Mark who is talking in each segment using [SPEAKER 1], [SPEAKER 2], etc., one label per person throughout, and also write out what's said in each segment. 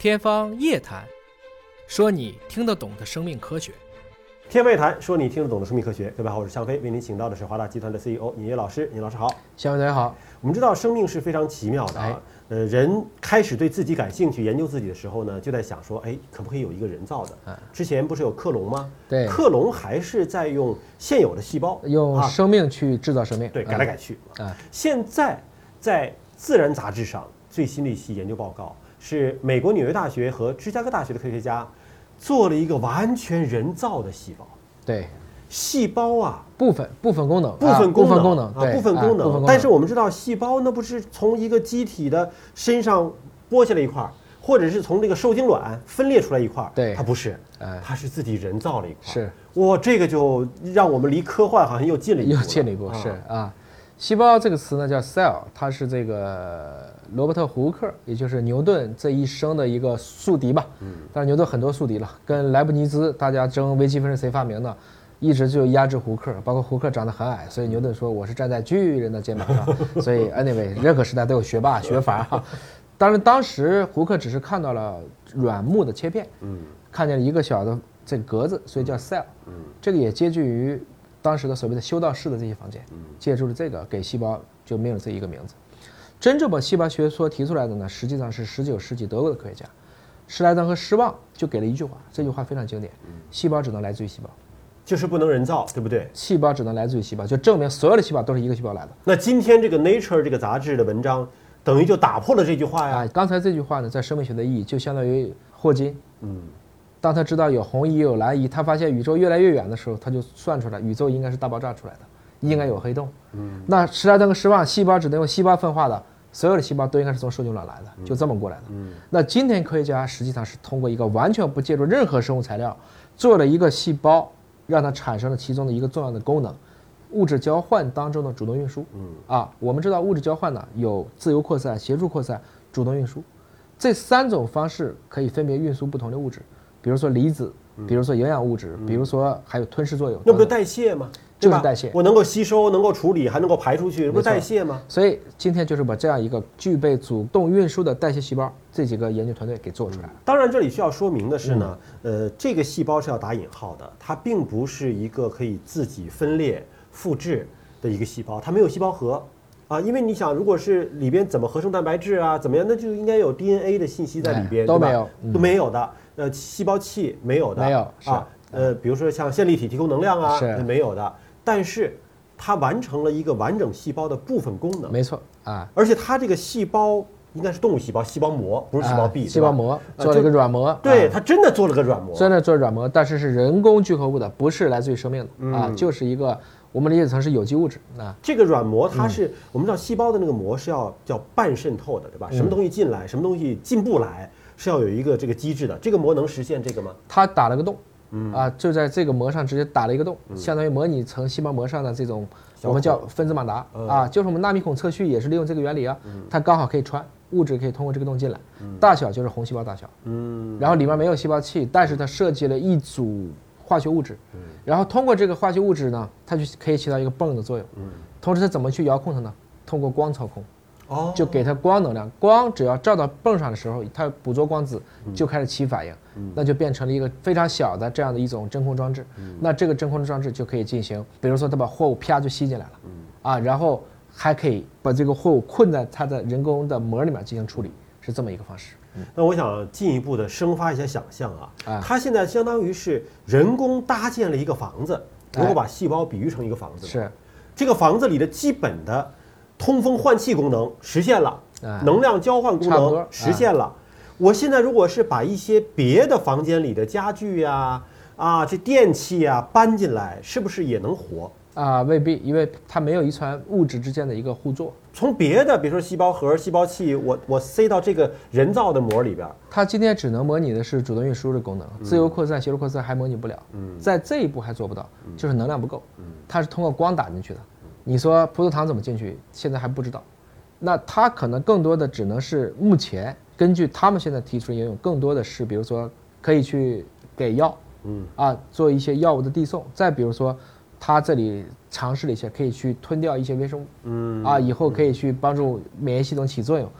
[SPEAKER 1] 天方夜谭，说你听得懂的生命科学。
[SPEAKER 2] 天方夜谭，说你听得懂的生命科学。各位好，我是向飞，为您请到的是华大集团的 CEO 尹烨老师。尹老师好。
[SPEAKER 1] 向飞大家好。
[SPEAKER 2] 我们知道生命是非常奇妙的啊。呃，人开始对自己感兴趣、研究自己的时候呢，就在想说，哎，可不可以有一个人造的？之前不是有克隆吗？
[SPEAKER 1] 对。
[SPEAKER 2] 克隆还是在用现有的细胞，
[SPEAKER 1] 用生命去制造生命。
[SPEAKER 2] 对，改来改去。啊。现在在《自然》杂志上最新的一期研究报告是美国纽约大学和芝加哥大学的科学家。做了一个完全人造的细胞，
[SPEAKER 1] 对，
[SPEAKER 2] 细胞啊，
[SPEAKER 1] 部分部分功能，
[SPEAKER 2] 部分功能，
[SPEAKER 1] 功能
[SPEAKER 2] 啊，部分功能。但是我们知道，细胞那不是从一个机体的身上剥下来一块儿，或者是从这个受精卵分裂出来一块儿，
[SPEAKER 1] 对，
[SPEAKER 2] 它不是，它是自己人造了一块儿。
[SPEAKER 1] 是，
[SPEAKER 2] 哇，这个就让我们离科幻好像又近了一步，
[SPEAKER 1] 又近了一步，是啊。细胞这个词呢叫 cell，它是这个罗伯特胡克，也就是牛顿这一生的一个宿敌吧。嗯。但是牛顿很多宿敌了，跟莱布尼兹大家争微积分是谁发明的，一直就压制胡克。包括胡克长得很矮，所以牛顿说我是站在巨人的肩膀上。所以 anyway，任何时代都有学霸学阀哈。当然当时胡克只是看到了软木的切片，嗯，看见了一个小的这个格子，所以叫 cell。嗯。这个也接近于。当时的所谓的修道士的这些房间，借助了这个给细胞就命了这一个名字。真正把细胞学说提出来的呢，实际上是十九世纪德国的科学家施莱登和施旺就给了一句话，这句话非常经典：细胞只能来自于细胞，
[SPEAKER 2] 就是不能人造，对不对？
[SPEAKER 1] 细胞只能来自于细胞，就证明所有的细胞都是一个细胞来的。
[SPEAKER 2] 那今天这个 Nature 这个杂志的文章，等于就打破了这句话呀。
[SPEAKER 1] 刚才这句话呢，在生命学的意义就相当于霍金，嗯。当他知道有红移有蓝移，他发现宇宙越来越远的时候，他就算出来宇宙应该是大爆炸出来的，应该有黑洞。嗯，那施莱登和施旺，细胞只能用细胞分化的，所有的细胞都应该是从受精卵来的，就这么过来的。嗯，那今天科学家实际上是通过一个完全不借助任何生物材料，做了一个细胞，让它产生了其中的一个重要的功能，物质交换当中的主动运输。嗯，啊，我们知道物质交换呢有自由扩散、协助扩散、主动运输，这三种方式可以分别运输不同的物质。比如说离子，比如说营养物质，比如说还有吞噬作用，
[SPEAKER 2] 那不是代谢吗？
[SPEAKER 1] 就是代谢，
[SPEAKER 2] 我能够吸收，能够处理，还能够排出去，不是代谢吗？
[SPEAKER 1] 所以今天就是把这样一个具备主动运输的代谢细胞，这几个研究团队给做出来了。
[SPEAKER 2] 当然，这里需要说明的是呢，呃，这个细胞是要打引号的，它并不是一个可以自己分裂复制的一个细胞，它没有细胞核啊。因为你想，如果是里边怎么合成蛋白质啊，怎么样，那就应该有 DNA 的信息在里边，
[SPEAKER 1] 都没有，
[SPEAKER 2] 都没有的。呃，细胞器没有的，
[SPEAKER 1] 没有
[SPEAKER 2] 啊。呃，比如说像线粒体提供能量啊，
[SPEAKER 1] 是
[SPEAKER 2] 没有的。但是它完成了一个完整细胞的部分功能，
[SPEAKER 1] 没错啊。
[SPEAKER 2] 而且它这个细胞应该是动物细胞，细胞膜不是细胞壁，
[SPEAKER 1] 细胞膜做了一个软膜。
[SPEAKER 2] 对，它真的做了个软膜，
[SPEAKER 1] 真的做软膜，但是是人工聚合物的，不是来自于生命的啊，就是一个我们理解成是有机物质啊。
[SPEAKER 2] 这个软膜它是我们知道细胞的那个膜是要叫半渗透的，对吧？什么东西进来，什么东西进不来。是要有一个这个机制的，这个膜能实现这个吗？
[SPEAKER 1] 它打了个洞，嗯。啊，就在这个膜上直接打了一个洞，相当于模拟成细胞膜上的这种，我们叫分子马达啊，就是我们纳米孔测序也是利用这个原理啊，它刚好可以穿物质，可以通过这个洞进来，大小就是红细胞大小，嗯，然后里面没有细胞器，但是它设计了一组化学物质，然后通过这个化学物质呢，它就可以起到一个泵的作用，嗯，同时它怎么去遥控它呢？通过光操控。哦，就给它光能量，光只要照到泵上的时候，它捕捉光子就开始起反应，那就变成了一个非常小的这样的一种真空装置。那这个真空装置就可以进行，比如说它把货物啪就吸进来了，啊，然后还可以把这个货物困在它的人工的膜里面进行处理，是这么一个方式。
[SPEAKER 2] 那我想进一步的生发一些想象啊，它现在相当于是人工搭建了一个房子，如果把细胞比喻成一个房子，
[SPEAKER 1] 是。
[SPEAKER 2] 这个房子里的基本的。通风换气功能实现了，能量交换功能实现了。我现在如果是把一些别的房间里的家具呀、啊这电器呀搬进来，是不是也能活？
[SPEAKER 1] 啊，未必，因为它没有遗传物质之间的一个互作。
[SPEAKER 2] 从别的，比如说细胞核、细胞器，我我塞到这个人造的膜里边，
[SPEAKER 1] 它今天只能模拟的是主动运输的功能，自由扩散、协助扩散还模拟不了。嗯，在这一步还做不到，就是能量不够。嗯，它是通过光打进去的。你说葡萄糖怎么进去？现在还不知道。那它可能更多的只能是目前根据他们现在提出的应用，更多的是比如说可以去给药，嗯啊，做一些药物的递送。再比如说，它这里尝试了一些可以去吞掉一些微生物，嗯啊，以后可以去帮助免疫系统起作用。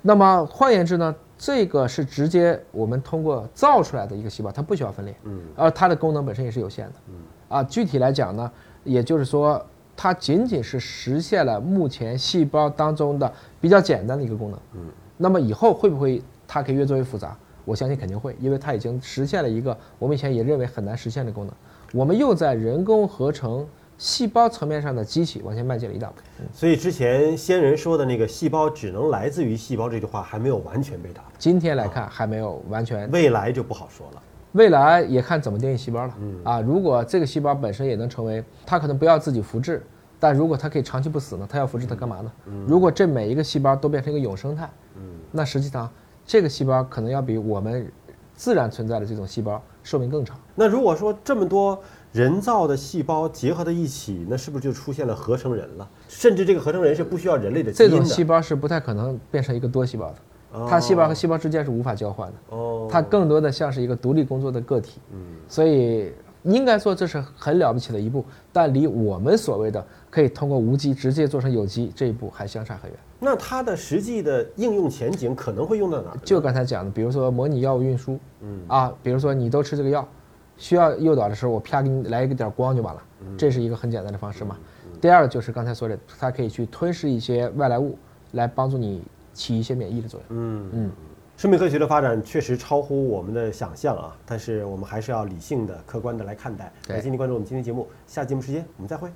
[SPEAKER 1] 那么换言之呢，这个是直接我们通过造出来的一个细胞，它不需要分裂，嗯，而它的功能本身也是有限的，嗯，啊，具体来讲呢，也就是说，它仅仅是实现了目前细胞当中的比较简单的一个功能，嗯，那么以后会不会它可以越做越复杂？我相信肯定会，因为它已经实现了一个我们以前也认为很难实现的功能，我们又在人工合成细胞层面上的机器往前迈进了一大步。
[SPEAKER 2] 所以之前先人说的那个“细胞只能来自于细胞”这句话还没有完全被打，
[SPEAKER 1] 今天来看还没有完全，
[SPEAKER 2] 未来就不好说了。
[SPEAKER 1] 未来也看怎么定义细胞了。啊，如果这个细胞本身也能成为，它可能不要自己复制，但如果它可以长期不死呢？它要复制它干嘛呢？如果这每一个细胞都变成一个永生态，那实际上这个细胞可能要比我们自然存在的这种细胞寿命更长。
[SPEAKER 2] 那如果说这么多人造的细胞结合在一起，那是不是就出现了合成人了？甚至这个合成人是不需要人类的基因的。
[SPEAKER 1] 这种细胞是不太可能变成一个多细胞的。它细胞和细胞之间是无法交换的，哦，它更多的像是一个独立工作的个体，嗯，所以应该说这是很了不起的一步，但离我们所谓的可以通过无机直接做成有机这一步还相差很远。
[SPEAKER 2] 那它的实际的应用前景可能会用到哪儿？
[SPEAKER 1] 就刚才讲的，比如说模拟药物运输，嗯，啊，比如说你都吃这个药，需要诱导的时候，我啪给你来一个点光就完了，这是一个很简单的方式嘛。第二个就是刚才说的，它可以去吞噬一些外来物，来帮助你。起一些免疫的作用。嗯
[SPEAKER 2] 嗯，生命科学的发展确实超乎我们的想象啊！但是我们还是要理性的、客观的来看待。感谢您关注我们今天节目，下节目时间我们再会。